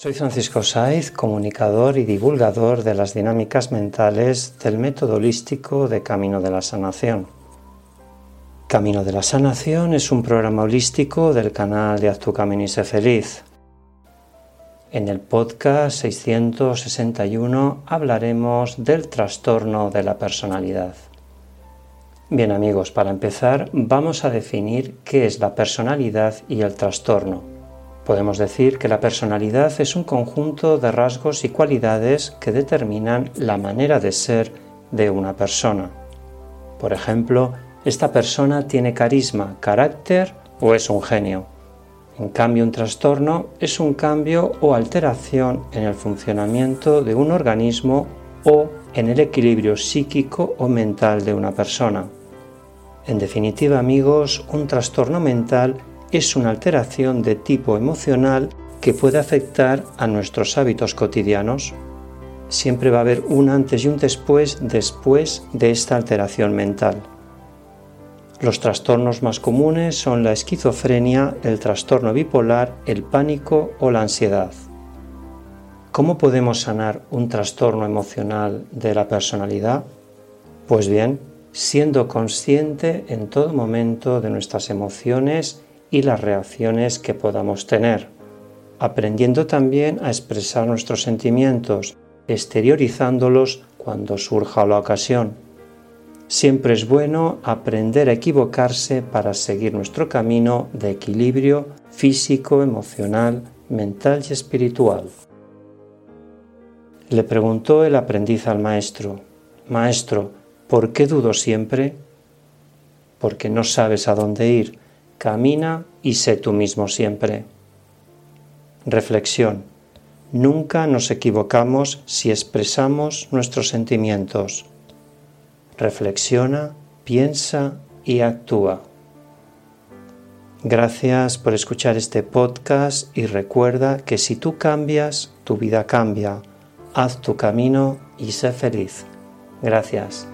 Soy Francisco Saiz, comunicador y divulgador de las dinámicas mentales del método holístico de Camino de la Sanación. Camino de la Sanación es un programa holístico del canal de Haz tu camino y sé feliz. En el podcast 661 hablaremos del trastorno de la personalidad. Bien amigos, para empezar vamos a definir qué es la personalidad y el trastorno. Podemos decir que la personalidad es un conjunto de rasgos y cualidades que determinan la manera de ser de una persona. Por ejemplo, esta persona tiene carisma, carácter o es un genio. En cambio, un trastorno es un cambio o alteración en el funcionamiento de un organismo o en el equilibrio psíquico o mental de una persona. En definitiva, amigos, un trastorno mental es una alteración de tipo emocional que puede afectar a nuestros hábitos cotidianos. Siempre va a haber un antes y un después después de esta alteración mental. Los trastornos más comunes son la esquizofrenia, el trastorno bipolar, el pánico o la ansiedad. ¿Cómo podemos sanar un trastorno emocional de la personalidad? Pues bien, siendo consciente en todo momento de nuestras emociones y las reacciones que podamos tener, aprendiendo también a expresar nuestros sentimientos, exteriorizándolos cuando surja la ocasión. Siempre es bueno aprender a equivocarse para seguir nuestro camino de equilibrio físico, emocional, mental y espiritual. Le preguntó el aprendiz al maestro, Maestro, ¿por qué dudo siempre? Porque no sabes a dónde ir Camina y sé tú mismo siempre. Reflexión. Nunca nos equivocamos si expresamos nuestros sentimientos. Reflexiona, piensa y actúa. Gracias por escuchar este podcast y recuerda que si tú cambias, tu vida cambia. Haz tu camino y sé feliz. Gracias.